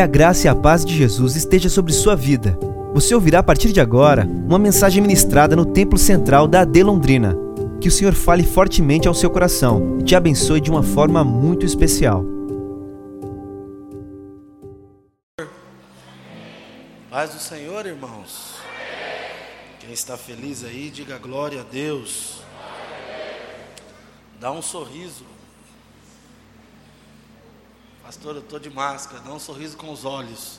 Que a graça e a paz de Jesus esteja sobre sua vida. Você ouvirá a partir de agora uma mensagem ministrada no Templo Central da AD Londrina. Que o Senhor fale fortemente ao seu coração e te abençoe de uma forma muito especial. Paz do Senhor, irmãos. Quem está feliz aí, diga glória a Deus. Dá um sorriso. Pastor, eu estou de máscara. Dá um sorriso com os olhos.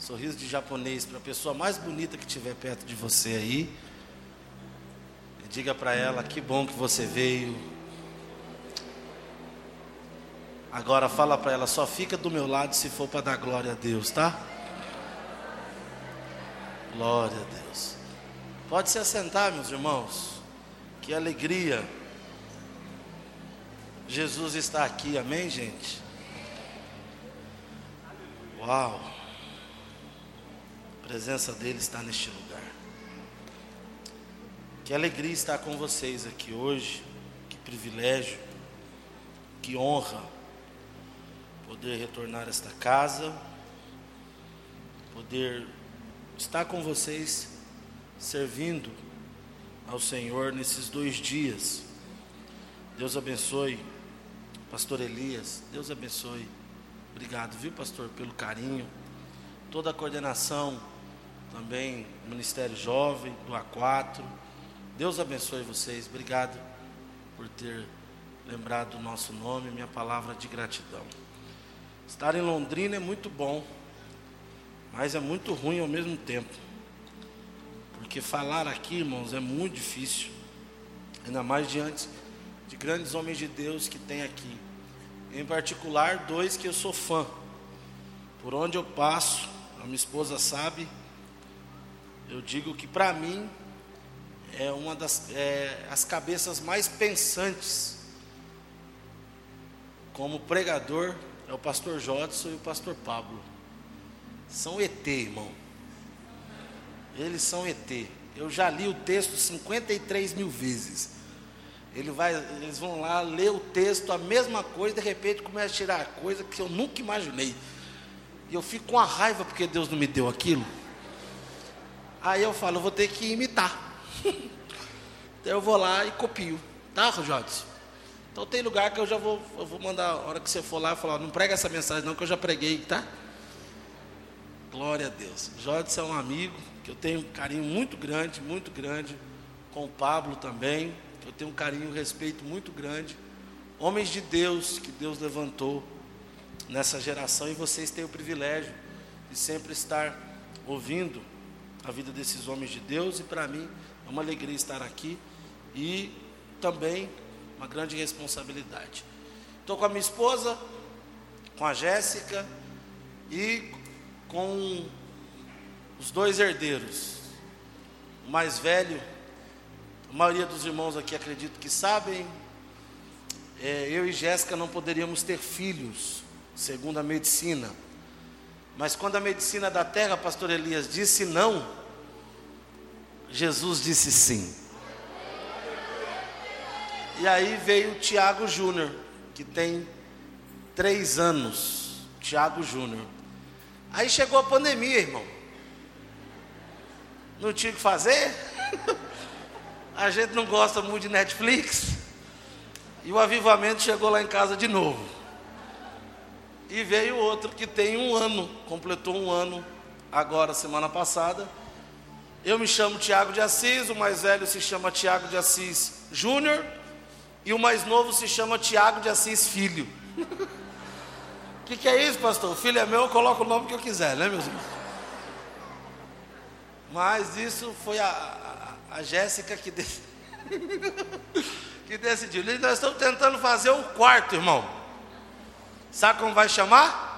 Sorriso de japonês para a pessoa mais bonita que estiver perto de você aí. E diga para ela: que bom que você veio. Agora fala para ela: só fica do meu lado se for para dar glória a Deus, tá? Glória a Deus. Pode se assentar, meus irmãos. Que alegria. Jesus está aqui, amém, gente? Uau! A presença dele está neste lugar. Que alegria estar com vocês aqui hoje. Que privilégio, que honra poder retornar a esta casa, poder estar com vocês servindo ao Senhor nesses dois dias. Deus abençoe, Pastor Elias. Deus abençoe. Obrigado, viu, pastor, pelo carinho. Toda a coordenação também, Ministério Jovem, do A4. Deus abençoe vocês. Obrigado por ter lembrado o nosso nome, minha palavra de gratidão. Estar em Londrina é muito bom, mas é muito ruim ao mesmo tempo. Porque falar aqui, irmãos, é muito difícil. Ainda mais diante de grandes homens de Deus que tem aqui. Em particular, dois que eu sou fã. Por onde eu passo, a minha esposa sabe, eu digo que para mim é uma das é, as cabeças mais pensantes como pregador é o pastor Jodson e o pastor Pablo. São ET, irmão. Eles são ET. Eu já li o texto 53 mil vezes. Ele vai, eles vão lá ler o texto, a mesma coisa, de repente começa a tirar coisa que eu nunca imaginei. E eu fico com a raiva porque Deus não me deu aquilo. Aí eu falo, eu vou ter que imitar. então eu vou lá e copio. Tá, Jodson? Então tem lugar que eu já vou, eu vou mandar, a hora que você for lá, falar, não prega essa mensagem não, que eu já preguei, tá? Glória a Deus. Jodson é um amigo que eu tenho um carinho muito grande, muito grande, com o Pablo também eu tenho um carinho e um respeito muito grande. Homens de Deus que Deus levantou nessa geração e vocês têm o privilégio de sempre estar ouvindo a vida desses homens de Deus e para mim é uma alegria estar aqui e também uma grande responsabilidade. Estou com a minha esposa, com a Jéssica e com os dois herdeiros. O mais velho a maioria dos irmãos aqui acredito que sabem. É, eu e Jéssica não poderíamos ter filhos, segundo a medicina. Mas quando a medicina da terra, pastor Elias, disse não, Jesus disse sim. E aí veio o Tiago Júnior, que tem três anos. Tiago Júnior. Aí chegou a pandemia, irmão. Não tinha o que fazer? a gente não gosta muito de Netflix. E o avivamento chegou lá em casa de novo. E veio outro que tem um ano, completou um ano agora, semana passada. Eu me chamo Tiago de Assis, o mais velho se chama Tiago de Assis Júnior, e o mais novo se chama Tiago de Assis Filho. O que, que é isso, pastor? O filho é meu, eu coloco o nome que eu quiser, né, meus irmãos? Mas isso foi a, a Jéssica que, de... que decidiu. Nós estamos tentando fazer um quarto, irmão. Sabe como vai chamar?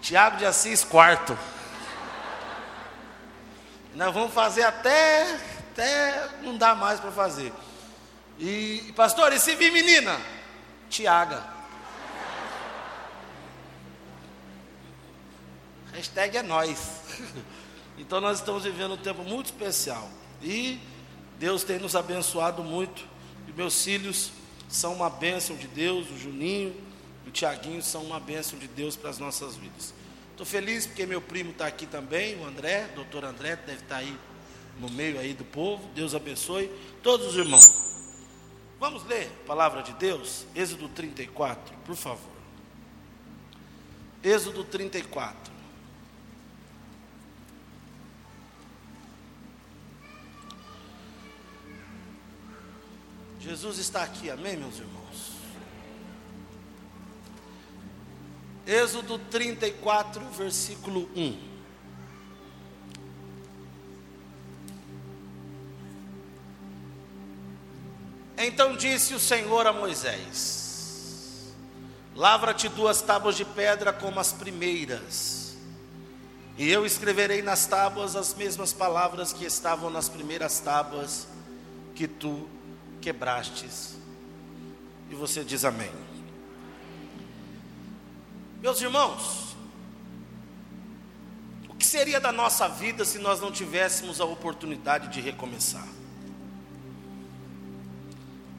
Tiago de Assis quarto. Nós vamos fazer até, até não dá mais para fazer. E, pastor, e se vir menina? Tiaga. Hashtag é nós. Então nós estamos vivendo um tempo muito especial. E Deus tem nos abençoado muito. E meus filhos são uma bênção de Deus, o Juninho e o Tiaguinho são uma bênção de Deus para as nossas vidas. Estou feliz porque meu primo está aqui também, o André, o doutor André, deve estar tá aí no meio aí do povo. Deus abençoe todos os irmãos. Vamos ler a palavra de Deus? Êxodo 34, por favor. Êxodo 34. Jesus está aqui, amém, meus irmãos? Êxodo 34, versículo 1. Então disse o Senhor a Moisés: Lavra-te duas tábuas de pedra como as primeiras, e eu escreverei nas tábuas as mesmas palavras que estavam nas primeiras tábuas que tu quebrastes. E você diz amém. Meus irmãos, o que seria da nossa vida se nós não tivéssemos a oportunidade de recomeçar?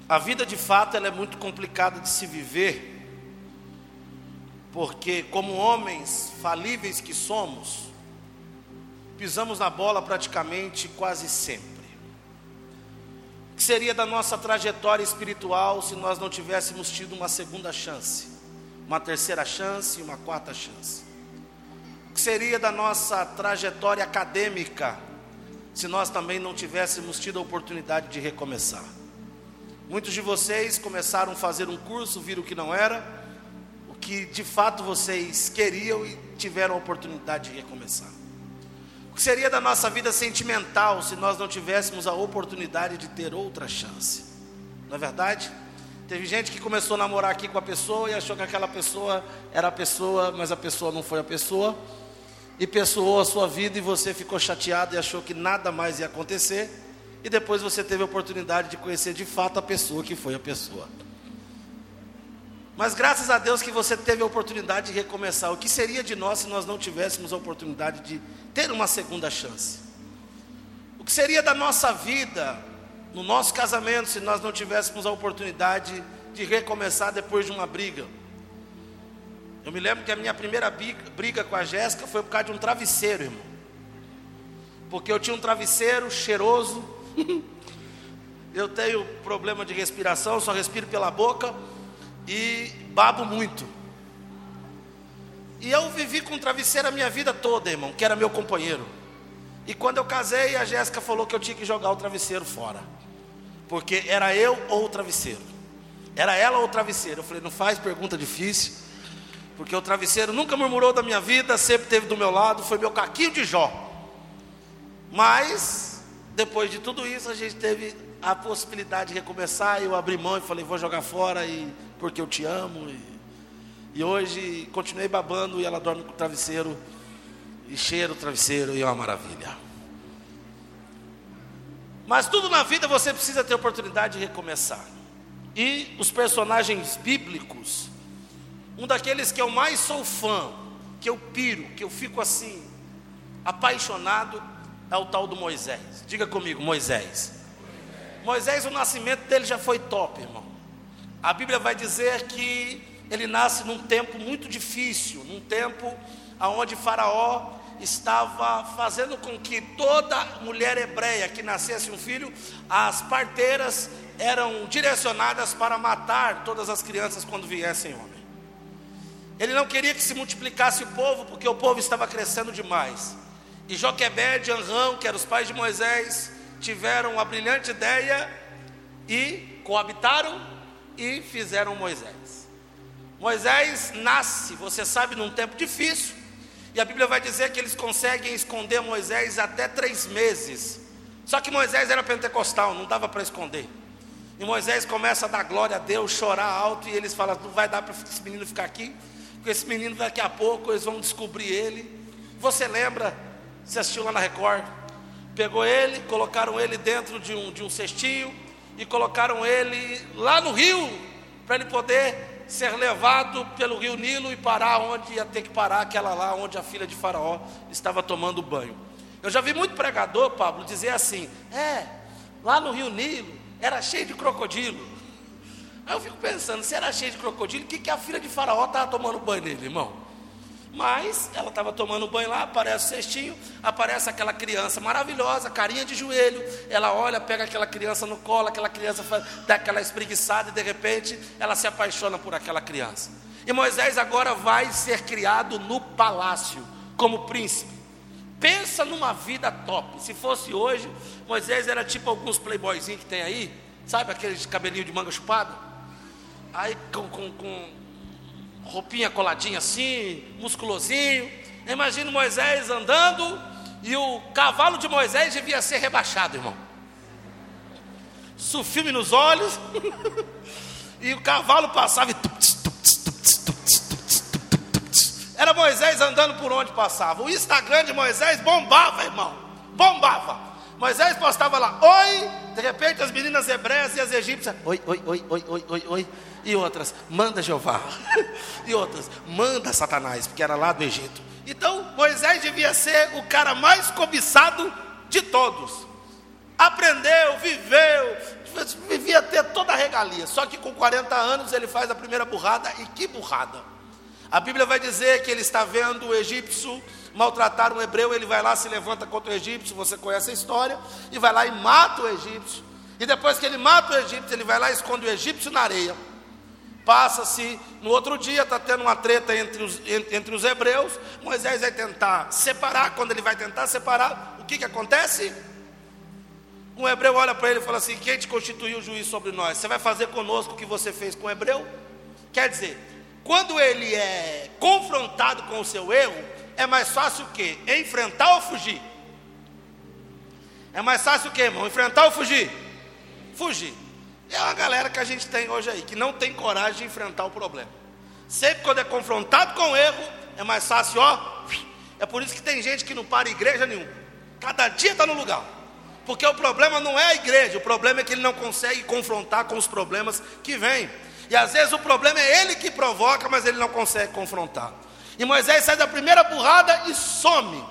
A vida de fato ela é muito complicada de se viver, porque como homens falíveis que somos, pisamos na bola praticamente quase sempre que seria da nossa trajetória espiritual se nós não tivéssemos tido uma segunda chance, uma terceira chance e uma quarta chance? O que seria da nossa trajetória acadêmica se nós também não tivéssemos tido a oportunidade de recomeçar? Muitos de vocês começaram a fazer um curso, viram que não era o que de fato vocês queriam e tiveram a oportunidade de recomeçar. Que seria da nossa vida sentimental se nós não tivéssemos a oportunidade de ter outra chance? Não é verdade? Teve gente que começou a namorar aqui com a pessoa e achou que aquela pessoa era a pessoa, mas a pessoa não foi a pessoa. E pessoou a sua vida e você ficou chateado e achou que nada mais ia acontecer. E depois você teve a oportunidade de conhecer de fato a pessoa que foi a pessoa. Mas graças a Deus que você teve a oportunidade de recomeçar. O que seria de nós se nós não tivéssemos a oportunidade de ter uma segunda chance? O que seria da nossa vida, no nosso casamento, se nós não tivéssemos a oportunidade de recomeçar depois de uma briga? Eu me lembro que a minha primeira briga com a Jéssica foi por causa de um travesseiro, irmão. Porque eu tinha um travesseiro cheiroso. eu tenho problema de respiração, só respiro pela boca e babo muito. E eu vivi com travesseiro a minha vida toda, irmão, que era meu companheiro. E quando eu casei, a Jéssica falou que eu tinha que jogar o travesseiro fora. Porque era eu ou o travesseiro. Era ela ou o travesseiro. Eu falei, não faz pergunta difícil. Porque o travesseiro nunca murmurou da minha vida, sempre esteve do meu lado, foi meu caquinho de Jó. Mas, depois de tudo isso, a gente teve a possibilidade de recomeçar. Eu abri mão e falei, vou jogar fora e porque eu te amo. E, e hoje continuei babando e ela dorme com o travesseiro e cheira o travesseiro e é uma maravilha. Mas tudo na vida você precisa ter oportunidade de recomeçar. E os personagens bíblicos, um daqueles que eu mais sou fã, que eu piro, que eu fico assim, apaixonado, é o tal do Moisés. Diga comigo, Moisés. Moisés, o nascimento dele já foi top, irmão. A Bíblia vai dizer que ele nasce num tempo muito difícil, num tempo onde Faraó estava fazendo com que toda mulher hebreia que nascesse um filho, as parteiras eram direcionadas para matar todas as crianças quando viessem homem. Ele não queria que se multiplicasse o povo, porque o povo estava crescendo demais. E Joquebed e Anrão, que eram os pais de Moisés, tiveram a brilhante ideia e coabitaram e fizeram Moisés. Moisés nasce, você sabe, num tempo difícil, e a Bíblia vai dizer que eles conseguem esconder Moisés até três meses. Só que Moisés era pentecostal, não dava para esconder. E Moisés começa a dar glória a Deus, chorar alto, e eles falam: não vai dar para esse menino ficar aqui, porque esse menino daqui a pouco eles vão descobrir ele. Você lembra? Você assistiu lá na Record? Pegou ele, colocaram ele dentro de um, de um cestinho, e colocaram ele lá no rio, para ele poder ser levado pelo rio Nilo e parar onde ia ter que parar, aquela lá onde a filha de Faraó estava tomando banho. Eu já vi muito pregador, Pablo, dizer assim: é, lá no rio Nilo era cheio de crocodilo. Aí eu fico pensando, se era cheio de crocodilo, o que, que a filha de Faraó estava tomando banho nele, irmão? Mas ela estava tomando banho lá, aparece o cestinho, aparece aquela criança maravilhosa, carinha de joelho. Ela olha, pega aquela criança no colo, aquela criança faz, dá aquela espreguiçada e de repente ela se apaixona por aquela criança. E Moisés agora vai ser criado no palácio, como príncipe. Pensa numa vida top. Se fosse hoje, Moisés era tipo alguns playboyzinhos que tem aí, sabe aqueles cabelinho de manga chupada? Aí com, com, com roupinha coladinha assim, musculosinho. Imagina Moisés andando e o cavalo de Moisés devia ser rebaixado, irmão. Sufilme nos olhos e o cavalo passava e era Moisés andando por onde passava. O Instagram de Moisés bombava, irmão. Bombava. Moisés postava lá, oi, de repente as meninas hebreias e as egípcias, oi, oi, oi, oi, oi, oi, oi. E outras, manda Jeová. e outras, manda Satanás, porque era lá do Egito. Então, Moisés devia ser o cara mais cobiçado de todos. Aprendeu, viveu, vivia ter toda a regalia. Só que com 40 anos ele faz a primeira burrada, e que burrada! A Bíblia vai dizer que ele está vendo o egípcio maltratar um hebreu, ele vai lá, se levanta contra o egípcio, você conhece a história, e vai lá e mata o egípcio. E depois que ele mata o egípcio, ele vai lá e esconde o egípcio na areia. Passa-se, no outro dia está tendo uma treta entre os, entre os hebreus. Moisés vai tentar separar. Quando ele vai tentar separar, o que, que acontece? Um hebreu olha para ele e fala assim: Quem te constituiu juiz sobre nós? Você vai fazer conosco o que você fez com o hebreu? Quer dizer, quando ele é confrontado com o seu erro, é mais fácil o quê? Enfrentar ou fugir? É mais fácil o quê, irmão? Enfrentar ou fugir? Fugir. É uma galera que a gente tem hoje aí, que não tem coragem de enfrentar o problema. Sempre quando é confrontado com o erro, é mais fácil, ó. É por isso que tem gente que não para igreja nenhuma. Cada dia está no lugar. Porque o problema não é a igreja, o problema é que ele não consegue confrontar com os problemas que vêm. E às vezes o problema é ele que provoca, mas ele não consegue confrontar. E Moisés sai da primeira burrada e some.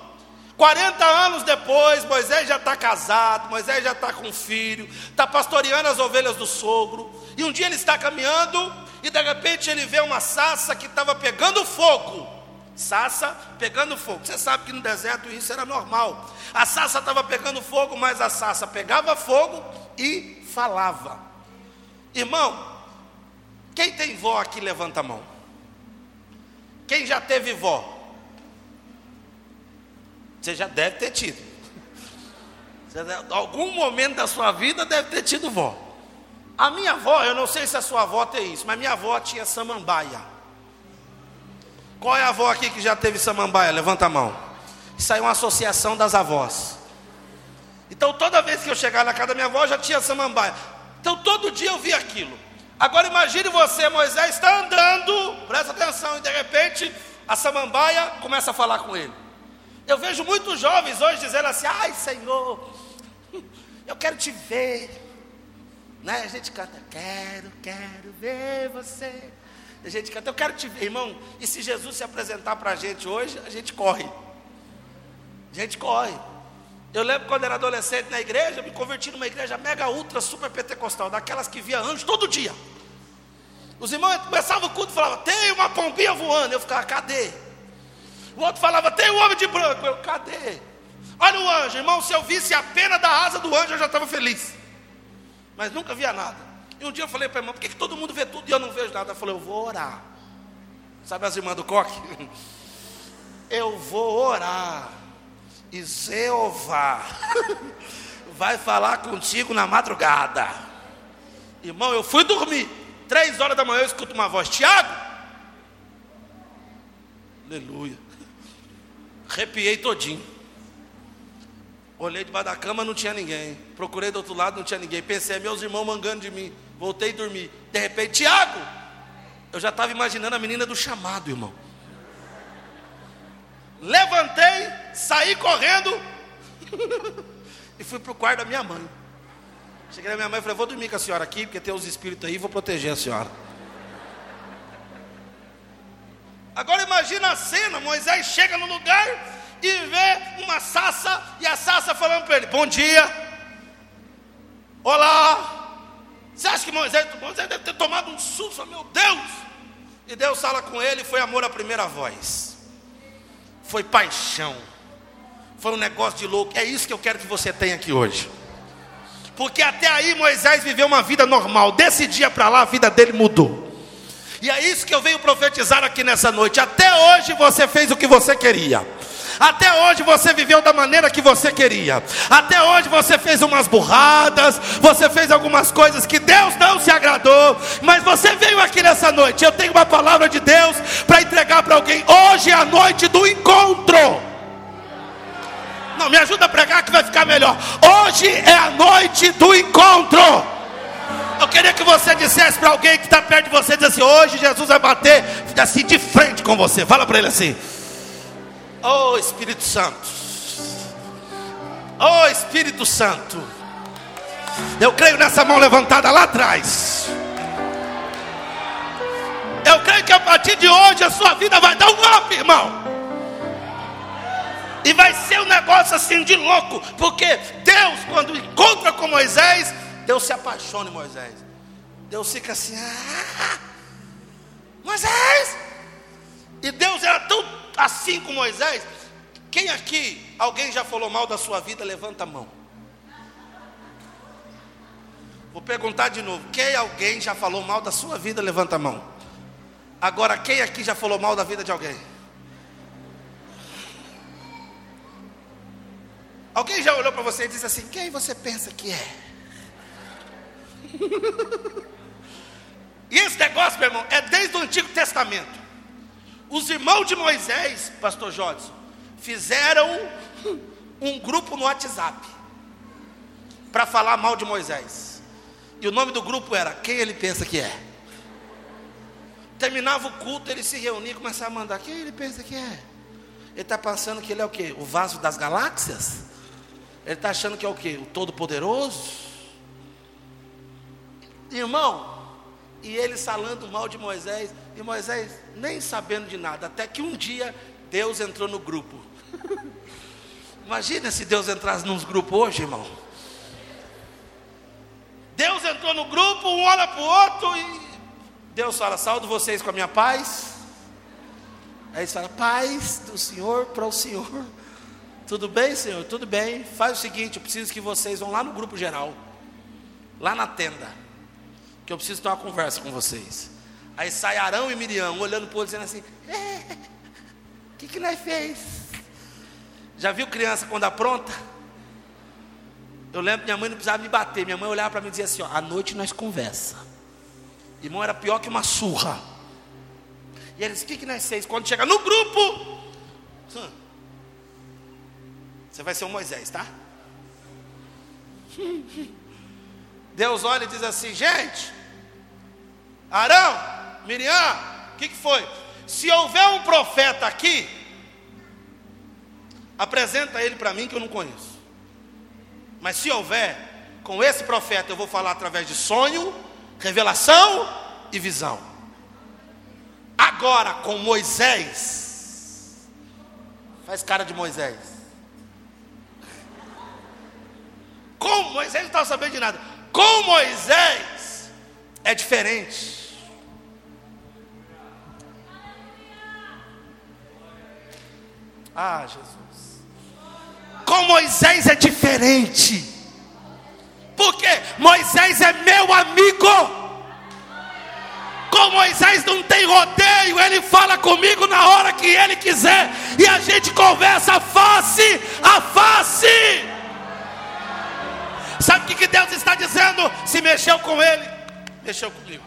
40 anos depois, Moisés já está casado, Moisés já está com filho, está pastoreando as ovelhas do sogro. E um dia ele está caminhando e de repente ele vê uma sassa que estava pegando fogo. Sassa pegando fogo. Você sabe que no deserto isso era normal. A sassa estava pegando fogo, mas a sassa pegava fogo e falava. Irmão, quem tem vó aqui, levanta a mão. Quem já teve vó? Você já deve ter tido. Deve, algum momento da sua vida deve ter tido vó. A minha avó, eu não sei se a sua avó tem isso, mas minha avó tinha samambaia. Qual é a avó aqui que já teve samambaia? Levanta a mão. Isso aí é uma associação das avós. Então toda vez que eu chegar na casa da minha avó já tinha samambaia. Então todo dia eu via aquilo. Agora imagine você, Moisés está andando, presta atenção, e de repente a samambaia começa a falar com ele. Eu vejo muitos jovens hoje dizendo assim: ai Senhor, eu quero te ver. Né? A gente canta, quero, quero ver você. A gente canta, eu quero te ver, irmão. E se Jesus se apresentar para a gente hoje, a gente corre. A gente corre. Eu lembro quando era adolescente na igreja, me converti numa igreja mega ultra super pentecostal, daquelas que via anjo todo dia. Os irmãos começavam o culto e falavam, tem uma pombinha voando. Eu ficava, cadê? O outro falava, tem um homem de branco. Eu, cadê? Olha o anjo, irmão, se eu visse a pena da asa do anjo, eu já estava feliz. Mas nunca via nada. E um dia eu falei para a irmã, por que, que todo mundo vê tudo e eu não vejo nada? Ela falou, eu vou orar. Sabe as irmãs do coque? Eu vou orar e Jeová vai falar contigo na madrugada. Irmão, eu fui dormir. Três horas da manhã eu escuto uma voz: Tiago. Aleluia. Arrepiei todinho. Olhei debaixo da cama, não tinha ninguém. Procurei do outro lado, não tinha ninguém. Pensei, meus irmãos mangando de mim. Voltei a dormir. De repente, Tiago. Eu já estava imaginando a menina do chamado, irmão levantei, saí correndo e fui para o quarto da minha mãe. Cheguei na minha mãe e falei: Vou dormir com a senhora aqui, porque tem os espíritos aí, vou proteger a senhora. Agora imagina a cena: Moisés chega no lugar e vê uma sassa, e a sassa falando para ele: Bom dia, olá. Você acha que Moisés, Moisés deve ter tomado um susto? Meu Deus! E Deus fala com ele: Foi amor à primeira voz. Foi paixão, foi um negócio de louco. É isso que eu quero que você tenha aqui hoje. Porque até aí Moisés viveu uma vida normal, desse dia para lá a vida dele mudou. E é isso que eu venho profetizar aqui nessa noite. Até hoje você fez o que você queria. Até hoje você viveu da maneira que você queria. Até hoje você fez umas burradas, você fez algumas coisas que Deus não se agradou, mas você veio aqui nessa noite. Eu tenho uma palavra de Deus para entregar para alguém. Hoje é a noite do encontro. Não, me ajuda a pregar que vai ficar melhor. Hoje é a noite do encontro. Eu queria que você dissesse para alguém que está perto de você, assim, hoje Jesus vai bater assim de frente com você. Fala para ele assim. Oh Espírito Santo. Oh Espírito Santo. Eu creio nessa mão levantada lá atrás. Eu creio que a partir de hoje a sua vida vai dar um up, irmão. E vai ser um negócio assim de louco, porque Deus, quando encontra com Moisés, Deus se apaixona em Moisés. Deus fica assim, ah, Moisés. E Deus era tão assim com Moisés. Quem aqui, alguém já falou mal da sua vida, levanta a mão. Vou perguntar de novo. Quem alguém já falou mal da sua vida, levanta a mão. Agora, quem aqui já falou mal da vida de alguém? Alguém já olhou para você e disse assim: Quem você pensa que é? e esse negócio, meu irmão, é desde o Antigo Testamento. Os irmãos de Moisés, pastor Jodson, fizeram um grupo no WhatsApp para falar mal de Moisés. E o nome do grupo era Quem ele pensa que é? Terminava o culto, ele se reunia e começava a mandar: Quem ele pensa que é? Ele está pensando que ele é o quê? O vaso das galáxias? Ele está achando que é o quê? O Todo-Poderoso? Irmão, e ele falando mal de Moisés, e Moisés nem sabendo de nada, até que um dia Deus entrou no grupo. Imagina se Deus entrasse nos grupos hoje, irmão. Deus entrou no grupo, um olha para o outro e Deus fala: Saldo vocês com a minha paz. Aí eles falam: Paz do Senhor para o Senhor. Tudo bem, Senhor? Tudo bem. Faz o seguinte: eu preciso que vocês vão lá no grupo geral, lá na tenda que eu preciso ter uma conversa com vocês. Aí sai Arão e Miriam, olhando para o outro, dizendo assim: o é, que, que nós fez? Já viu criança quando apronta? Eu lembro que minha mãe não precisava me bater, minha mãe olhava para mim e dizia assim: ó, à noite nós conversa. Irmão, era pior que uma surra. E eles: o que, que nós fez? Quando chega no grupo, você vai ser o Moisés, tá? Deus olha e diz assim: gente, Arão, Miriam, o que, que foi? Se houver um profeta aqui, apresenta ele para mim que eu não conheço. Mas se houver, com esse profeta eu vou falar através de sonho, revelação e visão. Agora com Moisés, faz cara de Moisés. Como Moisés não estava sabendo de nada. Com Moisés é diferente. Ah, Jesus. Com Moisés é diferente. Porque Moisés é meu amigo. Com Moisés não tem rodeio, ele fala comigo na hora que ele quiser, e a gente conversa face a face. Sabe o que, Deus está dizendo? Se mexeu com ele, mexeu comigo.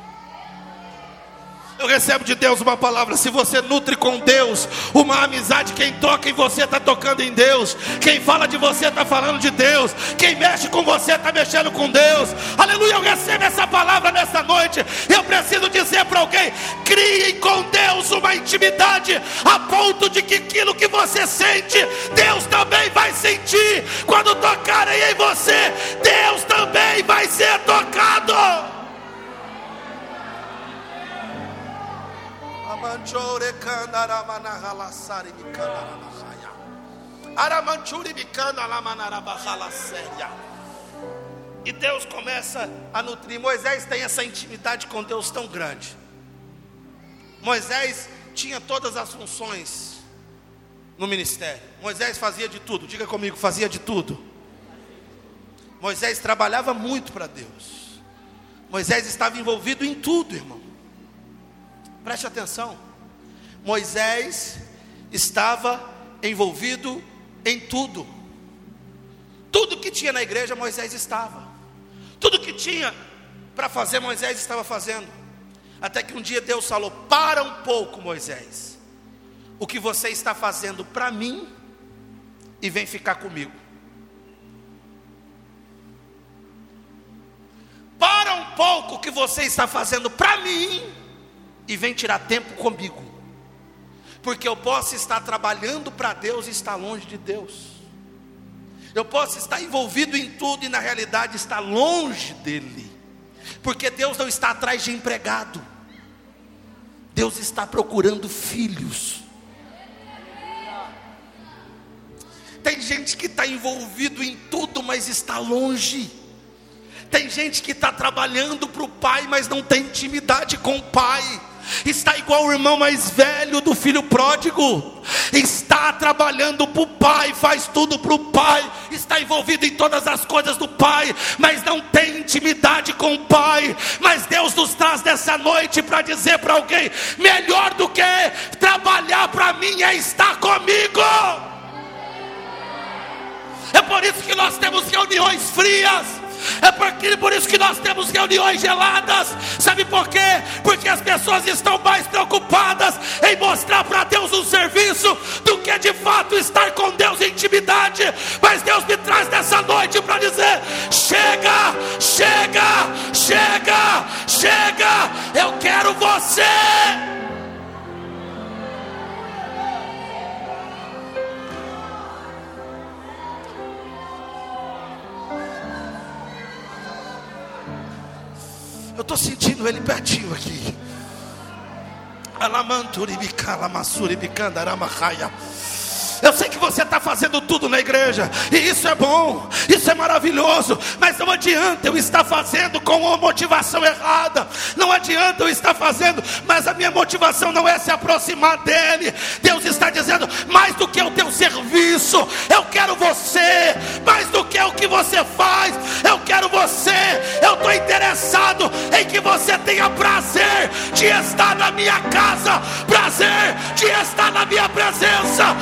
Eu recebo de Deus uma palavra. Se você nutre com Deus uma amizade, quem toca em você está tocando em Deus. Quem fala de você está falando de Deus. Quem mexe com você está mexendo com Deus. Aleluia. Eu recebo essa palavra nessa noite. Eu preciso dizer para alguém: crie com Deus uma intimidade a ponto de que aquilo que você sente, Deus também vai sentir. Quando tocarem em você, Deus também vai ser tocado. Aramanchore kandara manahalasari mikandara mahaya. Aramanchuri mikandara manarabahala séria. E Deus começa a nutrir. Moisés tem essa intimidade com Deus tão grande. Moisés tinha todas as funções no ministério. Moisés fazia de tudo, diga comigo, fazia de tudo. Moisés trabalhava muito para Deus. Moisés estava envolvido em tudo, irmão. Preste atenção. Moisés estava envolvido em tudo. Tudo que tinha na igreja, Moisés estava. Tudo que tinha para fazer, Moisés estava fazendo. Até que um dia Deus falou: Para um pouco, Moisés. O que você está fazendo para mim, e vem ficar comigo. Para um pouco o que você está fazendo para mim, e vem tirar tempo comigo. Porque eu posso estar trabalhando para Deus e estar longe de Deus. Eu posso estar envolvido em tudo e na realidade estar longe dele. Porque Deus não está atrás de empregado. Deus está procurando filhos. Tem gente que está envolvido em tudo, mas está longe. Tem gente que está trabalhando para o pai, mas não tem intimidade com o pai. Está igual o irmão mais velho do filho pródigo. Está trabalhando para o pai, faz tudo para o pai, está envolvido em todas as coisas do pai, mas não tem intimidade com o pai. Mas Deus nos traz dessa noite para dizer para alguém: melhor do que trabalhar para mim é estar comigo. É por isso que nós temos reuniões frias. É por, isso que nós temos reuniões geladas. Sabe por quê? Porque as pessoas estão mais preocupadas em mostrar para Deus um serviço do que de fato estar com Deus em intimidade. Mas Deus me traz nessa noite para dizer: chega, chega, chega, chega. Eu quero você. Eu estou sentindo ele pertinho aqui. Eu sei que você está fazendo tudo na igreja, e isso é bom, isso é maravilhoso, mas não adianta eu estar fazendo com uma motivação errada, não adianta eu estar fazendo, mas a minha motivação não é se aproximar dEle. Deus está dizendo: mais do que o teu serviço, eu quero você, mais do que o que você faz, eu quero você. Eu estou interessado em que você tenha prazer de estar na minha casa, prazer de estar na minha presença.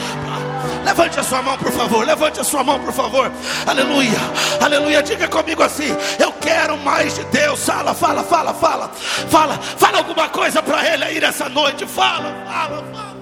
Levante a sua mão, por favor. Levante a sua mão, por favor. Aleluia. Aleluia. Diga comigo assim: Eu quero mais de Deus. Fala, fala, fala, fala. Fala, fala alguma coisa para Ele aí nessa noite. Fala, fala, fala.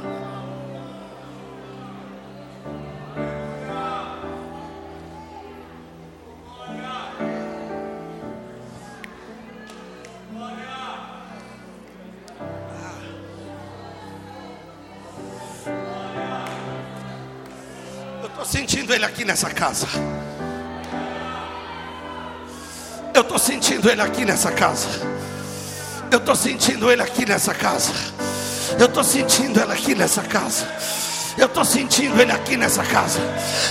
Aqui nessa casa. Eu estou sentindo Ele aqui nessa casa. Eu estou sentindo Ele aqui nessa casa. Eu estou sentindo Ele aqui nessa casa. Eu estou sentindo Ele aqui nessa casa.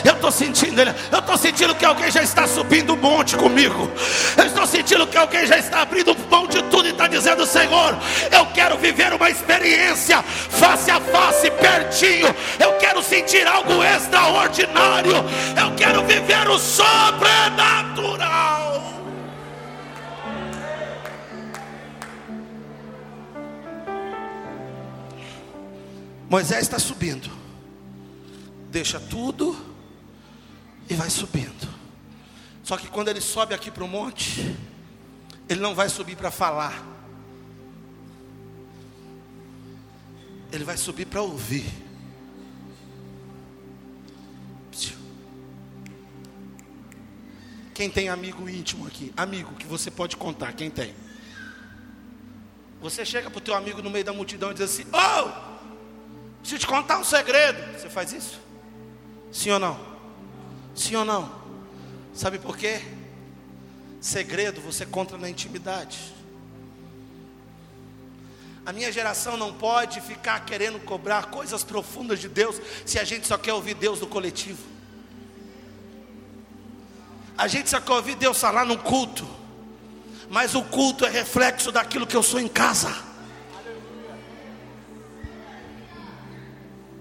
Eu estou sentindo Ele. Eu estou sentindo que alguém já está subindo um monte comigo. Eu estou sentindo que alguém já está abrindo mão de tudo e está dizendo: Senhor, eu quero viver uma experiência face a face, pertinho. Eu quero sentir algo extraordinário. Eu quero viver o sobrenatural. Moisés está subindo deixa tudo e vai subindo. Só que quando ele sobe aqui para o monte, ele não vai subir para falar, ele vai subir para ouvir. Quem tem amigo íntimo aqui? Amigo que você pode contar, quem tem? Você chega para o teu amigo no meio da multidão e diz assim: Oh, preciso te contar um segredo. Você faz isso? Sim ou não? Sim ou não? Sabe por quê? Segredo você conta na intimidade. A minha geração não pode ficar querendo cobrar coisas profundas de Deus se a gente só quer ouvir Deus no coletivo. A gente só quer ouvir Deus falar num culto, mas o culto é reflexo daquilo que eu sou em casa.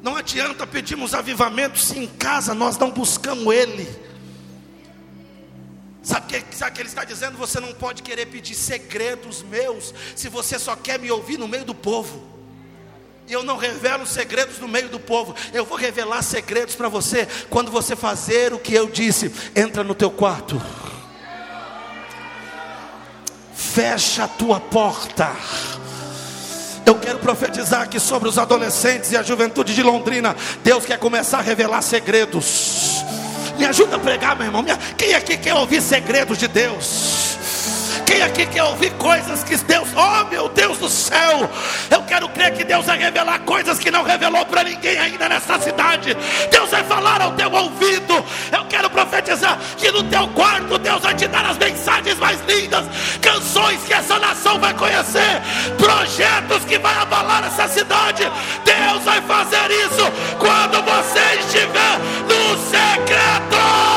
Não adianta pedirmos avivamento se em casa nós não buscamos Ele. Sabe o que, sabe que ele está dizendo? Você não pode querer pedir segredos meus se você só quer me ouvir no meio do povo. Eu não revelo segredos no meio do povo. Eu vou revelar segredos para você quando você fazer o que eu disse. Entra no teu quarto. Fecha a tua porta. Eu quero profetizar aqui sobre os adolescentes e a juventude de Londrina. Deus quer começar a revelar segredos. Me ajuda a pregar, meu irmão. Quem aqui quer ouvir segredos de Deus? Quem aqui quer ouvir coisas que Deus, oh meu Deus do céu, eu quero crer que Deus vai revelar coisas que não revelou para ninguém ainda nessa cidade. Deus vai falar ao teu ouvido. Eu quero profetizar que no teu quarto Deus vai te dar as mensagens mais lindas, canções que essa nação vai conhecer, projetos que vai abalar essa cidade. Deus vai fazer isso quando você estiver no secreto.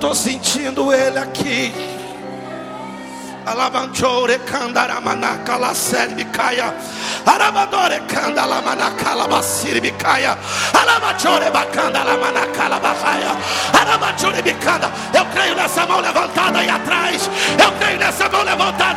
Estou sentindo ele aqui. Alabanchore candaramanaca la serbicaia. Arabadore candala manacala basirbicaia. Alabachore bacanda la manacala bahaia. Arabachore bicanda. Eu creio nessa mão levantada aí atrás. Eu creio nessa mão levantada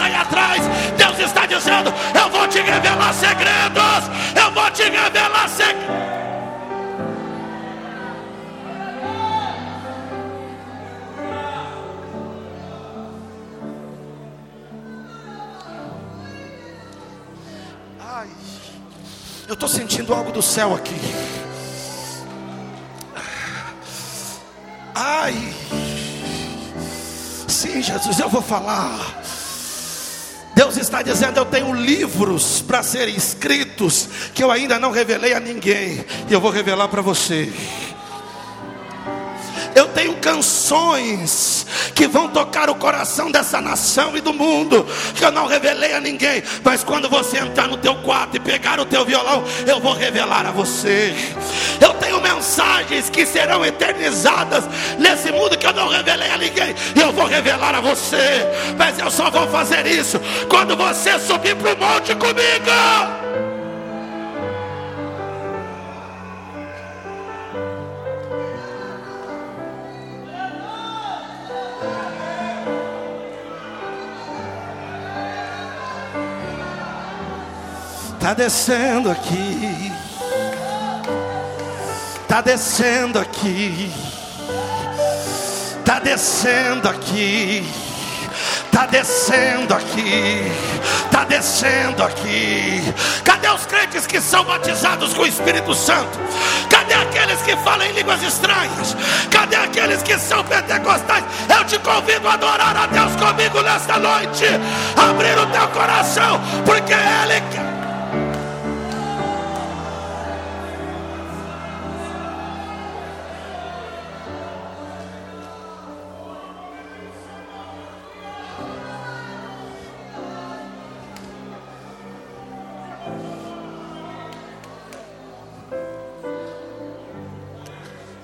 céu aqui. Ai, sim, Jesus, eu vou falar. Deus está dizendo: Eu tenho livros para serem escritos que eu ainda não revelei a ninguém, e eu vou revelar para você. Eu tenho canções que vão tocar o coração dessa nação e do mundo, que eu não revelei a ninguém, mas quando você entrar no teu quarto e pegar o teu violão, eu vou revelar a você. Eu tenho mensagens que serão eternizadas nesse mundo que eu não revelei a ninguém, e eu vou revelar a você. Mas eu só vou fazer isso quando você subir para o monte comigo. Tá descendo aqui. Tá descendo aqui. Tá descendo aqui. Tá descendo aqui. Tá descendo aqui. Cadê os crentes que são batizados com o Espírito Santo? Cadê aqueles que falam em línguas estranhas? Cadê aqueles que são pentecostais? Eu te convido a adorar a Deus comigo nesta noite. Abrir o teu coração, porque Ele quer.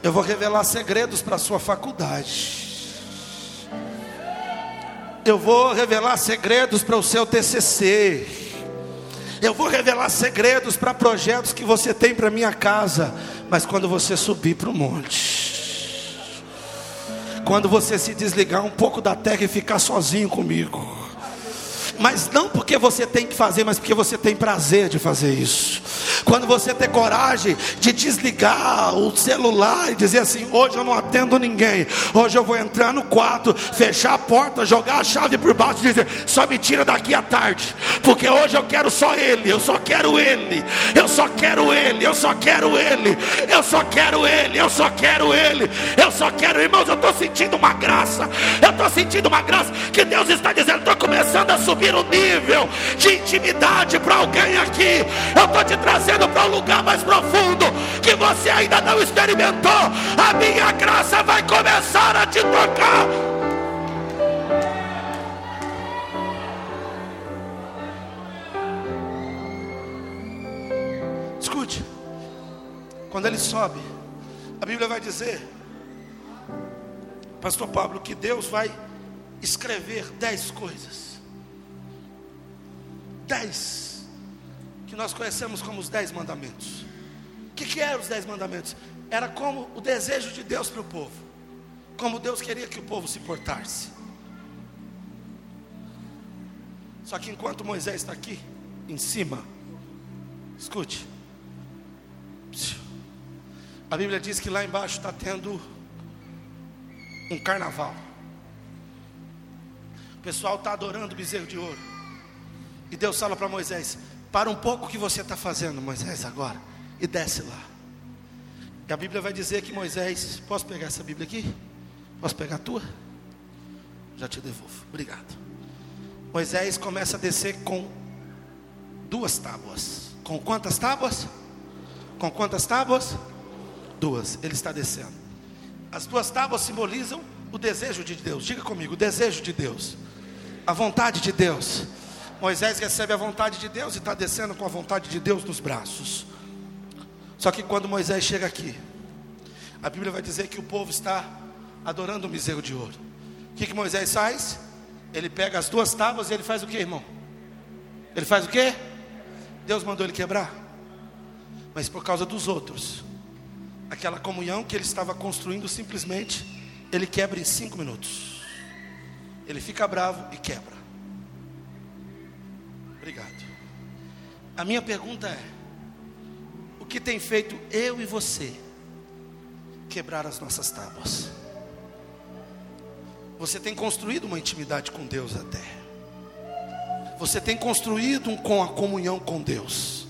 Eu vou revelar segredos para a sua faculdade. Eu vou revelar segredos para o seu TCC. Eu vou revelar segredos para projetos que você tem para minha casa. Mas quando você subir para o monte, quando você se desligar um pouco da terra e ficar sozinho comigo, mas não porque você tem que fazer, mas porque você tem prazer de fazer isso. Quando você ter coragem de desligar o celular e dizer assim: hoje eu não atendo ninguém, hoje eu vou entrar no quarto, fechar a porta, jogar a chave por baixo e dizer: só me tira daqui à tarde, porque hoje eu quero só Ele, eu só quero Ele, eu só quero Ele, eu só quero Ele, eu só quero Ele, eu só quero Ele, eu só quero, irmãos, eu estou sentindo uma graça, eu estou sentindo uma graça que Deus está dizendo: estou começando a subir o nível de intimidade para alguém aqui, eu estou te trazendo para um lugar mais profundo que você ainda não experimentou. A minha graça vai começar a te tocar. Escute, quando ele sobe, a Bíblia vai dizer, Pastor Pablo, que Deus vai escrever dez coisas. Dez. Que nós conhecemos como os dez mandamentos. O que, que eram os dez mandamentos? Era como o desejo de Deus para o povo. Como Deus queria que o povo se portasse. Só que enquanto Moisés está aqui, em cima, escute. A Bíblia diz que lá embaixo está tendo um carnaval. O pessoal está adorando o bezerro de ouro. E Deus fala para Moisés: Para um pouco que você está fazendo, Moisés, agora, e desce lá. E a Bíblia vai dizer que Moisés, posso pegar essa Bíblia aqui? Posso pegar a tua? Já te devolvo, obrigado. Moisés começa a descer com duas tábuas. Com quantas tábuas? Com quantas tábuas? Duas. Ele está descendo. As duas tábuas simbolizam o desejo de Deus. Diga comigo, o desejo de Deus. A vontade de Deus. Moisés recebe a vontade de Deus e está descendo com a vontade de Deus nos braços. Só que quando Moisés chega aqui, a Bíblia vai dizer que o povo está adorando o bezerro de ouro. O que, que Moisés faz? Ele pega as duas tábuas e ele faz o que, irmão? Ele faz o que? Deus mandou ele quebrar. Mas por causa dos outros, aquela comunhão que ele estava construindo, simplesmente ele quebra em cinco minutos. Ele fica bravo e quebra. Obrigado. A minha pergunta é: o que tem feito eu e você quebrar as nossas tábuas? Você tem construído uma intimidade com Deus até. Você tem construído um, com a comunhão com Deus.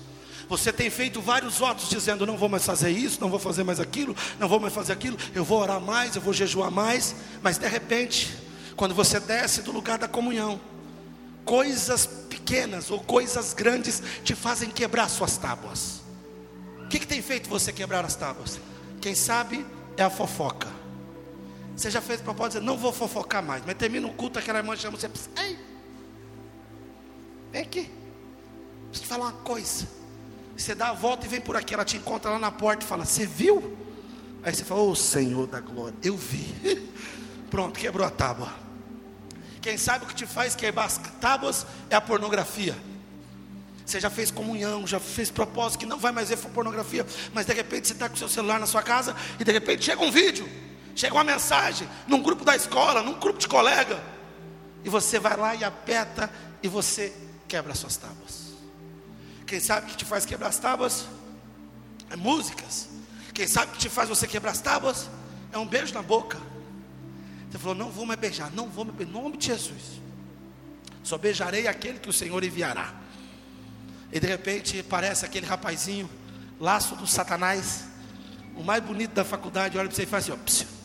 Você tem feito vários votos dizendo: não vou mais fazer isso, não vou fazer mais aquilo, não vou mais fazer aquilo, eu vou orar mais, eu vou jejuar mais. Mas de repente, quando você desce do lugar da comunhão, coisas pequenas ou coisas grandes te fazem quebrar suas tábuas. O que, que tem feito você quebrar as tábuas? Quem sabe é a fofoca. Você já fez propósito, não vou fofocar mais, mas termina o culto, aquela irmã chama você, ei, vem aqui, preciso te falar uma coisa. Você dá a volta e vem por aqui, ela te encontra lá na porta e fala, você viu? Aí você fala, ô oh, Senhor da glória, eu vi. Pronto, quebrou a tábua. Quem sabe o que te faz quebrar as tábuas é a pornografia. Você já fez comunhão, já fez propósito que não vai mais ver pornografia, mas de repente você está com seu celular na sua casa e de repente chega um vídeo. Chega uma mensagem num grupo da escola, num grupo de colega, e você vai lá e aperta e você quebra as suas tábuas. Quem sabe que te faz quebrar as tábuas? É músicas. Quem sabe que te faz você quebrar as tábuas? É um beijo na boca. Você falou, não vou mais beijar, não vou mais beijar, em nome de Jesus. Só beijarei aquele que o Senhor enviará. E de repente parece aquele rapazinho, laço do Satanás, o mais bonito da faculdade, olha para você e faz assim, ó.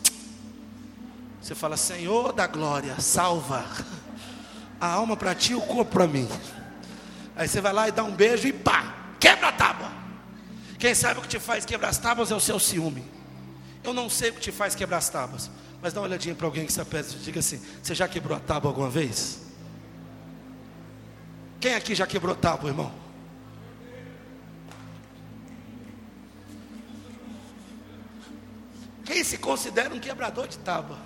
Você fala, Senhor da glória, salva a alma para ti, o corpo para mim. Aí você vai lá e dá um beijo e pá, quebra a tábua. Quem sabe o que te faz quebrar as tábuas é o seu ciúme. Eu não sei o que te faz quebrar as tábuas, mas dá uma olhadinha para alguém que está perto e diga assim: Você já quebrou a tábua alguma vez? Quem aqui já quebrou a tábua, irmão? Quem se considera um quebrador de tábua?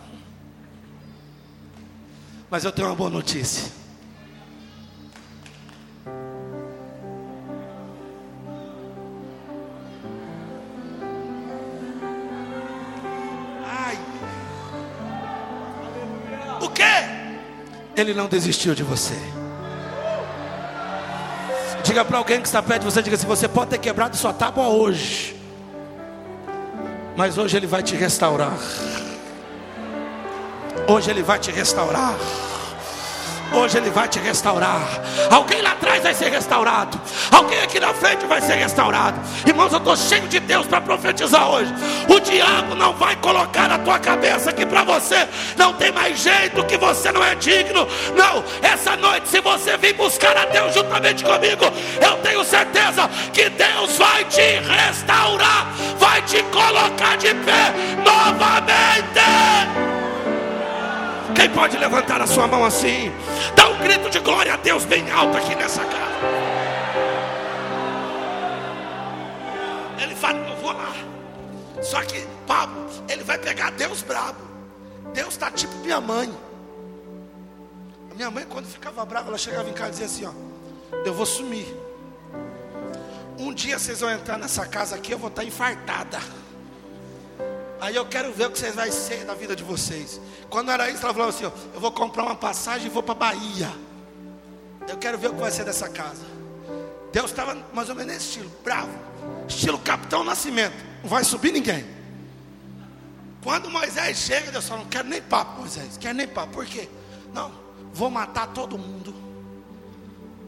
Mas eu tenho uma boa notícia. O que? Ele não desistiu de você. Diga para alguém que está perto de você, diga assim: você pode ter quebrado sua tábua hoje, mas hoje ele vai te restaurar. Hoje Ele vai te restaurar. Hoje Ele vai te restaurar. Alguém lá atrás vai ser restaurado. Alguém aqui na frente vai ser restaurado. Irmãos, eu estou cheio de Deus para profetizar hoje. O diabo não vai colocar na tua cabeça que para você não tem mais jeito, que você não é digno. Não, essa noite, se você vir buscar a Deus juntamente comigo, eu tenho certeza que Deus vai te restaurar, vai te colocar de pé novamente. Quem pode levantar a sua mão assim? Dá um grito de glória a Deus bem alto aqui nessa casa. Fala, eu vou lá. Só que Pablo, ele vai pegar Deus brabo. Deus está tipo minha mãe. Minha mãe, quando ficava brava, ela chegava em casa e dizia assim: Ó, eu vou sumir. Um dia vocês vão entrar nessa casa aqui, eu vou estar infartada. Aí eu quero ver o que vocês vão ser da vida de vocês. Quando era isso, ela falava assim: ó, Eu vou comprar uma passagem e vou para Bahia. Eu quero ver o que vai ser dessa casa. Deus estava mais ou menos nesse estilo, bravo. Estilo Capitão Nascimento. Não vai subir ninguém. Quando Moisés chega, Deus fala: Não quero nem papo, Moisés. Quero nem papo. Por quê? Não, vou matar todo mundo.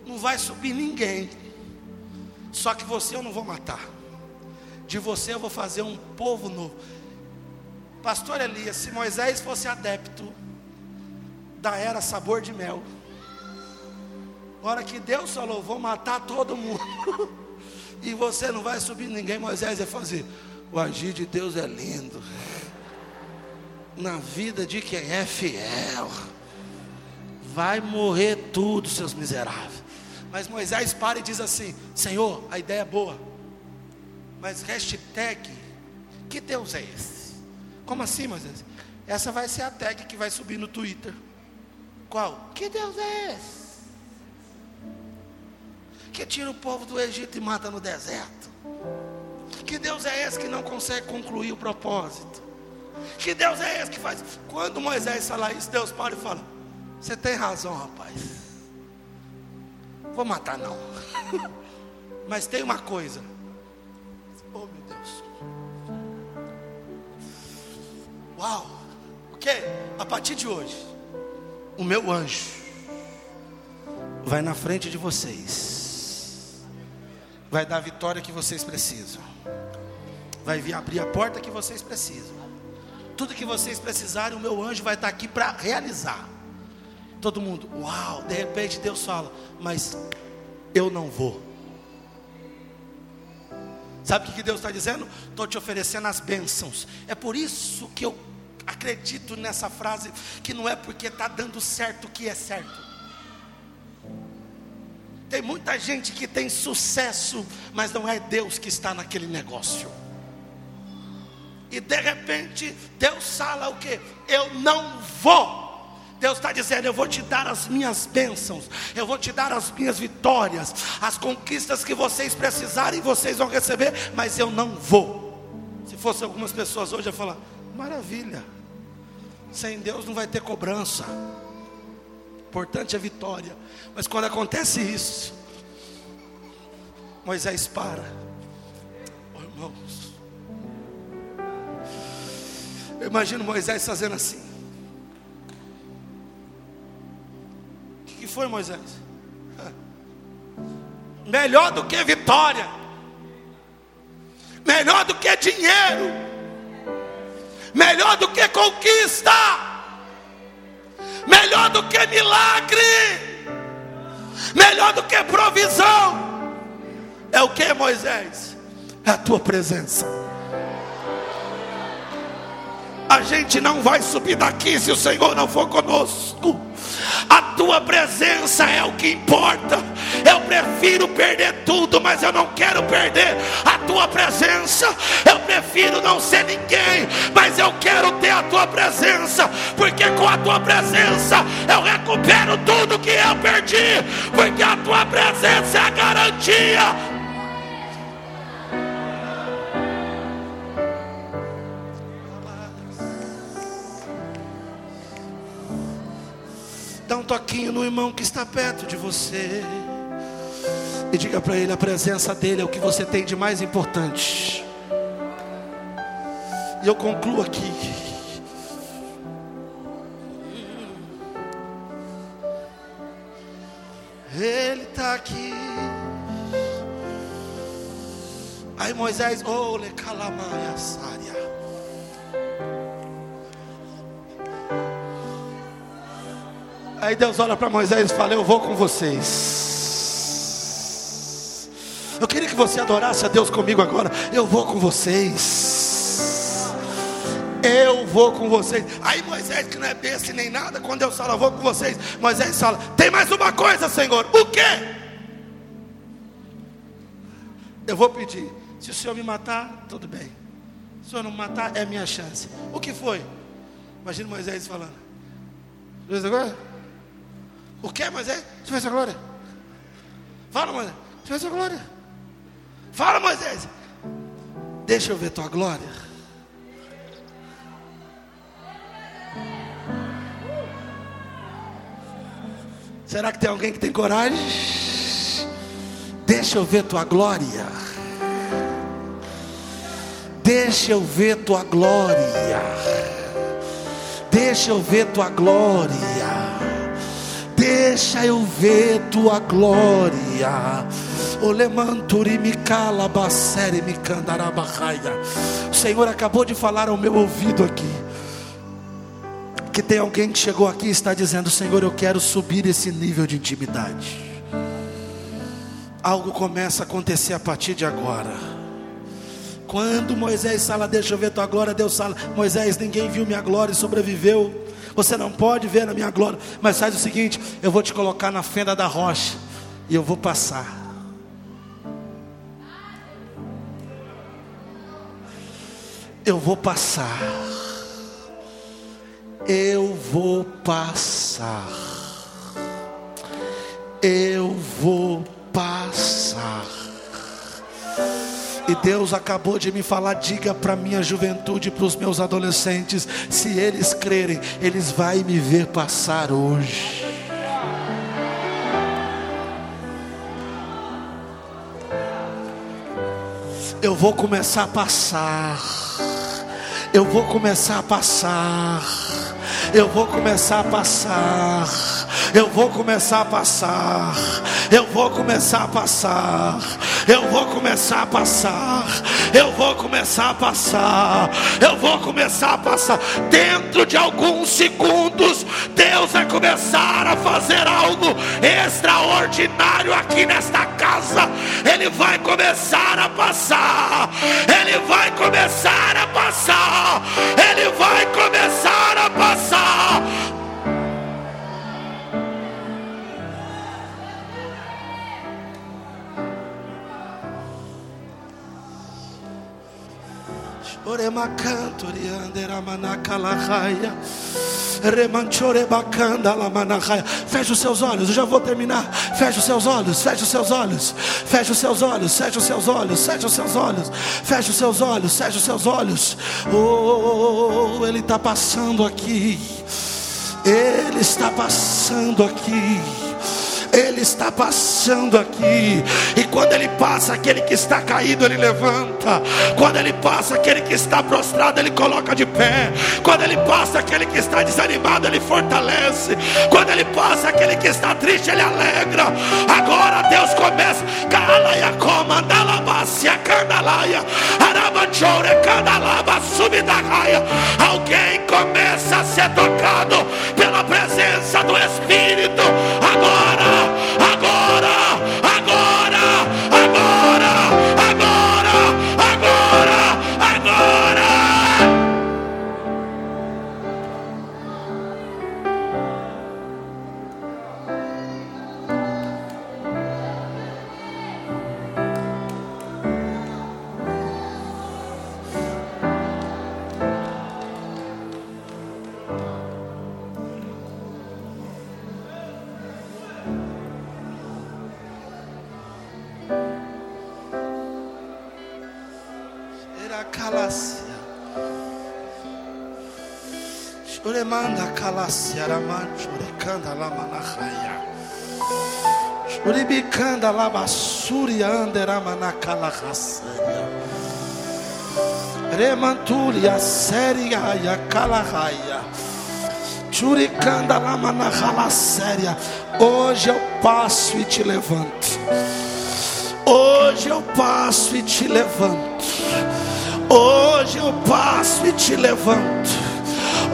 Não vai subir ninguém. Só que você eu não vou matar. De você eu vou fazer um povo novo. Pastor Elias, se Moisés fosse adepto da era sabor de mel, hora que Deus falou, vou matar todo mundo, e você não vai subir ninguém, Moisés ia fazer. O agir de Deus é lindo, na vida de quem é fiel, vai morrer tudo, seus miseráveis. Mas Moisés para e diz assim: Senhor, a ideia é boa, mas hashtag, que Deus é esse? Como assim, Moisés? Essa vai ser a tag que vai subir no Twitter. Qual? Que Deus é esse? Que tira o povo do Egito e mata no deserto. Que Deus é esse que não consegue concluir o propósito? Que Deus é esse que faz? Quando Moisés fala isso, Deus para e fala: Você tem razão, rapaz. Vou matar não. Mas tem uma coisa. Oh meu Deus. Uau! O que? A partir de hoje, o meu anjo vai na frente de vocês, vai dar a vitória que vocês precisam, vai vir abrir a porta que vocês precisam. Tudo que vocês precisarem, o meu anjo vai estar aqui para realizar. Todo mundo, uau! De repente Deus fala, mas eu não vou. Sabe o que Deus está dizendo? Estou te oferecendo as bênçãos. É por isso que eu acredito nessa frase que não é porque está dando certo que é certo. Tem muita gente que tem sucesso, mas não é Deus que está naquele negócio. E de repente, Deus fala o que? Eu não vou. Deus está dizendo: Eu vou te dar as minhas bênçãos, eu vou te dar as minhas vitórias, as conquistas que vocês precisarem, vocês vão receber, mas eu não vou. Se fosse algumas pessoas hoje, eu falar: Maravilha. Sem Deus não vai ter cobrança. Importante é vitória. Mas quando acontece isso, Moisés para. Oh, irmãos. Eu imagino Moisés fazendo assim. O que, que foi, Moisés? Melhor do que vitória. Melhor do que dinheiro melhor do que conquista, melhor do que milagre, melhor do que provisão. É o que, Moisés? É a tua presença. A gente não vai subir daqui se o Senhor não for conosco. A tua presença é o que importa. Eu prefiro perder tudo, mas eu não quero perder a tua presença. Eu prefiro não ser ninguém, mas eu quero ter a tua presença, porque com a tua presença eu recupero tudo que eu perdi, porque a tua presença é a garantia Dá um toquinho no irmão que está perto de você. E diga para ele: a presença dele é o que você tem de mais importante. E eu concluo aqui. Ele está aqui. Aí Moisés, le calamaya sária. Aí Deus olha para Moisés e fala: Eu vou com vocês. Eu queria que você adorasse a Deus comigo agora. Eu vou com vocês. Eu vou com vocês. Aí Moisés, que não é besta nem nada, quando Deus fala, eu vou com vocês, Moisés fala: Tem mais uma coisa, Senhor. O quê? Eu vou pedir. Se o Senhor me matar, tudo bem. Se o Senhor não me matar, é minha chance. O que foi? Imagina Moisés falando. Agora? O que, Moisés? Deixa eu ver sua glória. Fala, Moisés. Ver sua glória. Fala, Moisés. Deixa eu ver tua glória. Será que tem alguém que tem coragem? Deixa eu ver tua glória. Deixa eu ver tua glória. Deixa eu ver tua glória. Deixa eu ver tua glória. Olemanturi me cala, basere me. O Senhor acabou de falar ao meu ouvido aqui. Que tem alguém que chegou aqui e está dizendo: Senhor, eu quero subir esse nível de intimidade. Algo começa a acontecer a partir de agora. Quando Moisés fala, deixa eu ver tua glória, Deus fala, Moisés, ninguém viu minha glória e sobreviveu. Você não pode ver a minha glória, mas faz o seguinte: eu vou te colocar na fenda da rocha e eu vou passar. Eu vou passar. Eu vou passar. Eu vou E Deus acabou de me falar, diga para minha juventude, para os meus adolescentes, se eles crerem, eles vão me ver passar hoje. Eu vou começar a passar. Eu vou começar a passar. Eu vou começar a passar. Eu vou começar a passar. Eu vou começar a passar. Eu vou começar a passar. Eu vou começar a passar. Eu vou começar a passar. Dentro de alguns segundos, Deus vai começar a fazer algo extraordinário aqui nesta casa. Ele vai começar a passar. Ele vai começar a passar. Ele vai Feche os seus olhos, eu já vou terminar. Feche os seus olhos, feche os seus olhos, feche os seus olhos, feche os seus olhos, feche os seus olhos, feche os seus olhos, feche os seus olhos. Oh, ele está passando aqui. Ele está passando aqui. Ele está passando aqui. E quando Ele passa, aquele que está caído, Ele levanta. Quando Ele passa, aquele que está prostrado, Ele coloca de pé. Quando Ele passa, aquele que está desanimado, Ele fortalece. Quando Ele passa, aquele que está triste, Ele alegra. Agora Deus começa. Calaya comandalabacia candalaia. Arabanchore candalaba subidagaia. Alguém começa a ser tocado pela presença do Espírito. Lamasiaramanchuricanda Lamanahaya. Churibicanda Lamasuri Anderamanakalahasana. Remanturia Seriaya Kalahaya. Churicanda Lamanahala Séria. Hoje eu passo e te levanto. Hoje eu passo e te levanto. Hoje eu passo e te levanto.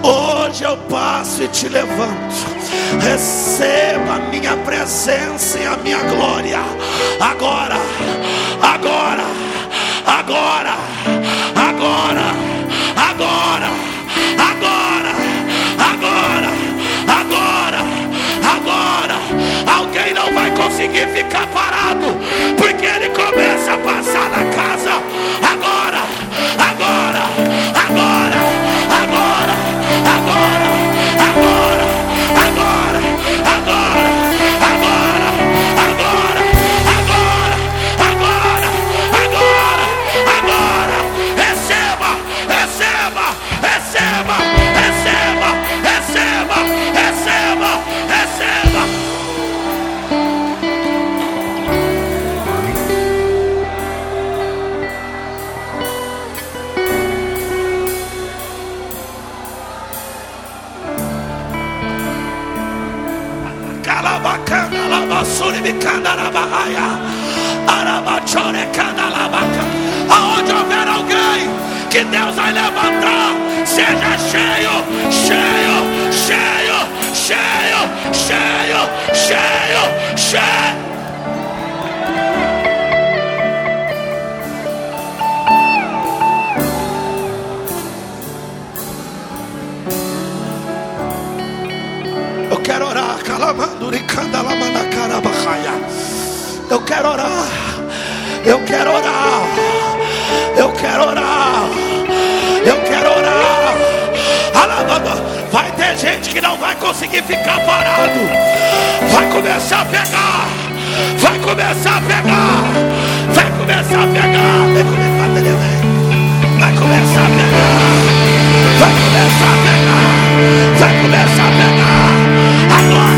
Hoje eu passo e te levanto. Receba a minha presença e a minha glória. Agora, agora, agora, agora, agora, agora, agora, agora. Alguém não vai conseguir ficar parado, porque ele começa a passar na casa. Agora, Aonde houver alguém que Deus vai levantar, seja cheio, cheio, cheio, cheio, Eu quero orar. Eu quero orar. Eu quero orar. Eu quero orar. Vai ter gente que não vai conseguir ficar parado. Vai começar a pegar. Vai começar a pegar. Vai começar a pegar. Vem comigo, bateria, vem. Vai começar a pegar. Vai começar a pegar. Vai começar a pegar. Agora.